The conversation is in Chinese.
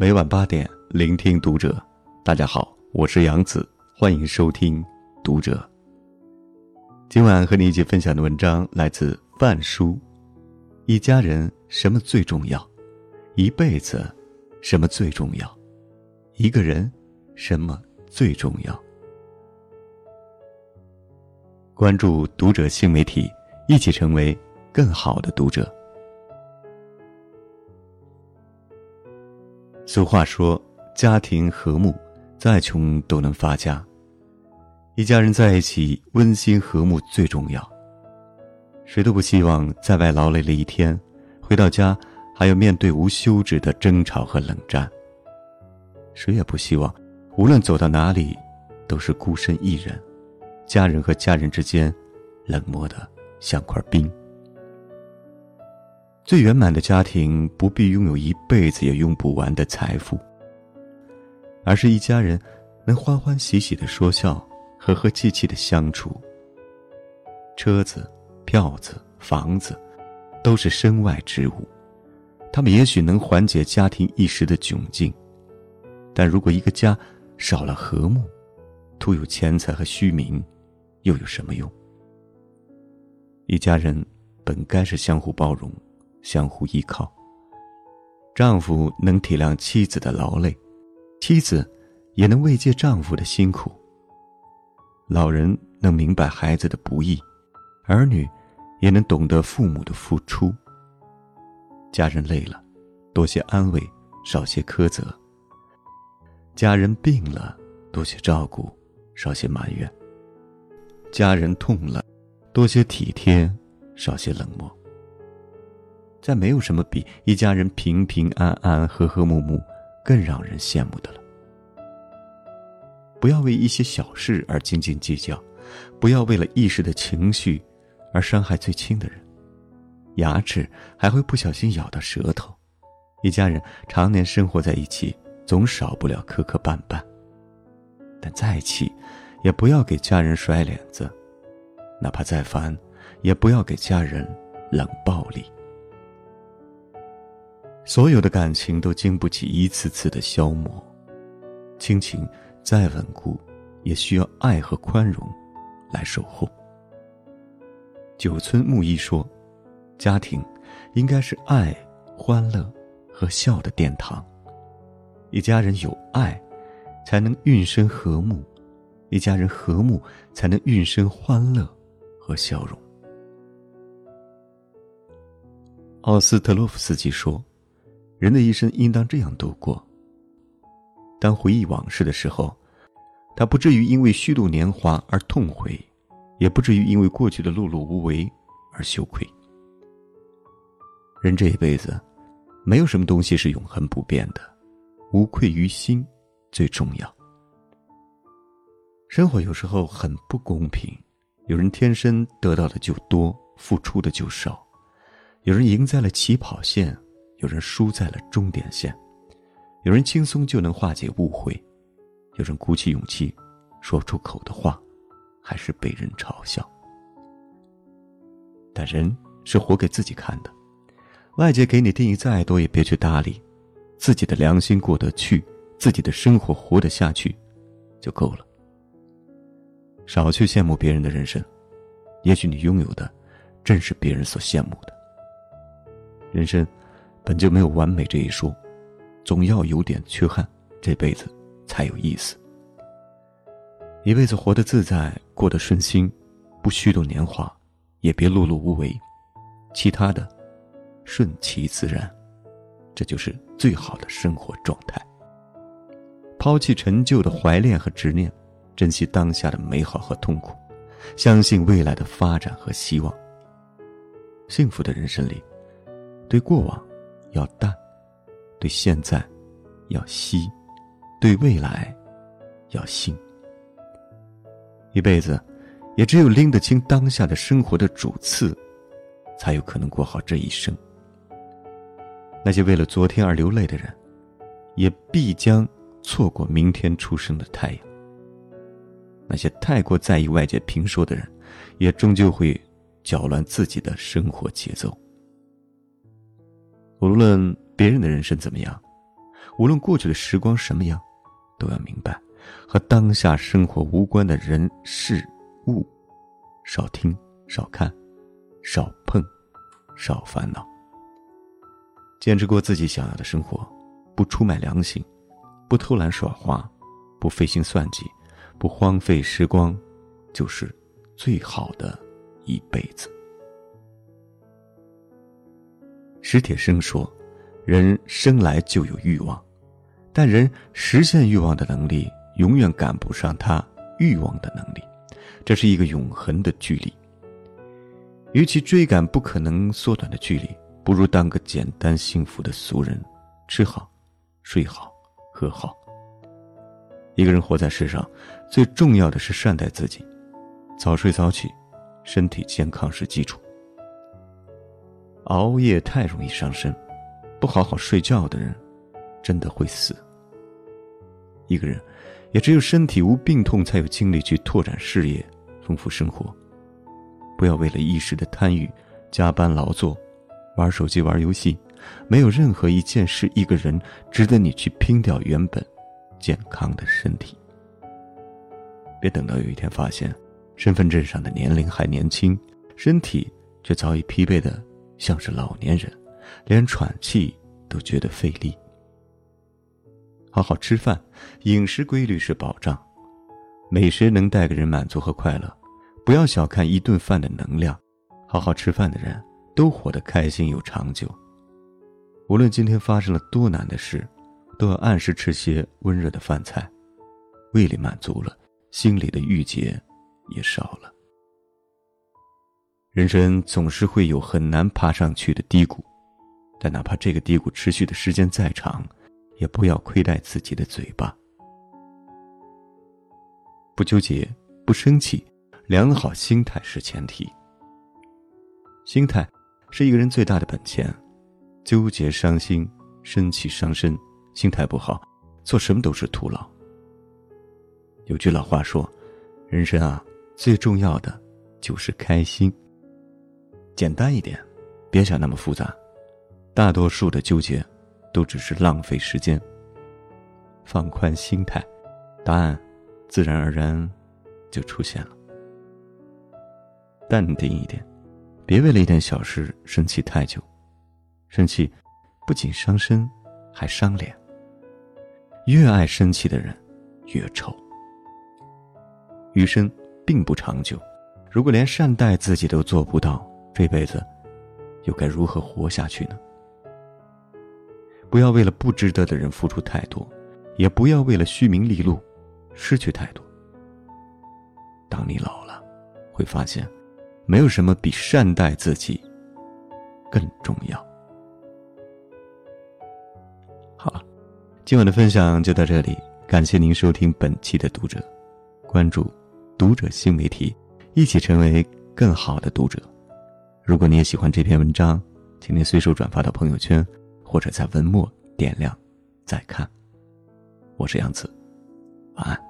每晚八点，聆听读者。大家好，我是杨子，欢迎收听《读者》。今晚和你一起分享的文章来自范书。一家人什么最重要？一辈子什么最重要？一个人什么最重要？关注《读者》新媒体，一起成为更好的读者。俗话说：“家庭和睦，再穷都能发家。”一家人在一起，温馨和睦最重要。谁都不希望在外劳累了一天，回到家还要面对无休止的争吵和冷战。谁也不希望，无论走到哪里，都是孤身一人，家人和家人之间冷漠的像块冰。最圆满的家庭不必拥有一辈子也用不完的财富，而是一家人能欢欢喜喜的说笑，和和气气的相处。车子、票子、房子，都是身外之物，他们也许能缓解家庭一时的窘境，但如果一个家少了和睦，徒有钱财和虚名，又有什么用？一家人本该是相互包容。相互依靠。丈夫能体谅妻子的劳累，妻子也能慰藉丈夫的辛苦。老人能明白孩子的不易，儿女也能懂得父母的付出。家人累了，多些安慰，少些苛责；家人病了，多些照顾，少些埋怨；家人痛了，多些体贴，少些冷漠。再没有什么比一家人平平安安、和和睦睦更让人羡慕的了。不要为一些小事而斤斤计较，不要为了一时的情绪而伤害最亲的人。牙齿还会不小心咬到舌头，一家人常年生活在一起，总少不了磕磕绊绊。但再气，也不要给家人甩脸子；哪怕再烦，也不要给家人冷暴力。所有的感情都经不起一次次的消磨，亲情再稳固，也需要爱和宽容来守护。九村木一说：“家庭应该是爱、欢乐和笑的殿堂。一家人有爱，才能孕生和睦；一家人和睦，才能孕生欢乐和笑容。”奥斯特洛夫斯基说。人的一生应当这样度过。当回忆往事的时候，他不至于因为虚度年华而痛悔，也不至于因为过去的碌碌无为而羞愧。人这一辈子，没有什么东西是永恒不变的，无愧于心最重要。生活有时候很不公平，有人天生得到的就多，付出的就少；有人赢在了起跑线。有人输在了终点线，有人轻松就能化解误会，有人鼓起勇气说出口的话，还是被人嘲笑。但人是活给自己看的，外界给你定义再多也别去搭理，自己的良心过得去，自己的生活活得下去，就够了。少去羡慕别人的人生，也许你拥有的，正是别人所羡慕的。人生。本就没有完美这一说，总要有点缺憾，这辈子才有意思。一辈子活得自在，过得顺心，不虚度年华，也别碌碌无为，其他的顺其自然，这就是最好的生活状态。抛弃陈旧的怀恋和执念，珍惜当下的美好和痛苦，相信未来的发展和希望。幸福的人生里，对过往。要淡，对现在要惜，对未来要信。一辈子，也只有拎得清当下的生活的主次，才有可能过好这一生。那些为了昨天而流泪的人，也必将错过明天出生的太阳。那些太过在意外界评说的人，也终究会搅乱自己的生活节奏。无论别人的人生怎么样，无论过去的时光什么样，都要明白，和当下生活无关的人事物，少听少看，少碰，少烦恼。坚持过自己想要的生活，不出卖良心，不偷懒耍滑，不费心算计，不荒废时光，就是最好的一辈子。史铁生说：“人生来就有欲望。”但人实现欲望的能力，永远赶不上他欲望的能力，这是一个永恒的距离。与其追赶不可能缩短的距离，不如当个简单幸福的俗人，吃好，睡好，喝好。一个人活在世上，最重要的是善待自己，早睡早起，身体健康是基础。熬夜太容易伤身，不好好睡觉的人，真的会死。一个人，也只有身体无病痛，才有精力去拓展事业、丰富生活。不要为了一时的贪欲，加班劳作，玩手机、玩游戏。没有任何一件事、一个人值得你去拼掉原本健康的身体。别等到有一天发现，身份证上的年龄还年轻，身体却早已疲惫的像是老年人，连喘气都觉得费力。好好吃饭，饮食规律是保障，美食能带给人满足和快乐。不要小看一顿饭的能量，好好吃饭的人都活得开心又长久。无论今天发生了多难的事，都要按时吃些温热的饭菜，胃里满足了，心里的郁结也少了。人生总是会有很难爬上去的低谷，但哪怕这个低谷持续的时间再长。也不要亏待自己的嘴巴，不纠结，不生气，良好心态是前提。心态是一个人最大的本钱，纠结伤心，生气伤身，心态不好，做什么都是徒劳。有句老话说：“人生啊，最重要的就是开心。”简单一点，别想那么复杂，大多数的纠结。都只是浪费时间。放宽心态，答案自然而然就出现了。淡定一点，别为了一点小事生气太久，生气不仅伤身，还伤脸。越爱生气的人，越丑。余生并不长久，如果连善待自己都做不到，这辈子又该如何活下去呢？不要为了不值得的人付出太多，也不要为了虚名利禄失去太多。当你老了，会发现，没有什么比善待自己更重要。好了，今晚的分享就到这里，感谢您收听本期的读者，关注读者新媒体，一起成为更好的读者。如果你也喜欢这篇文章，请你随手转发到朋友圈。或者在文末点亮，再看。我是杨子，晚安。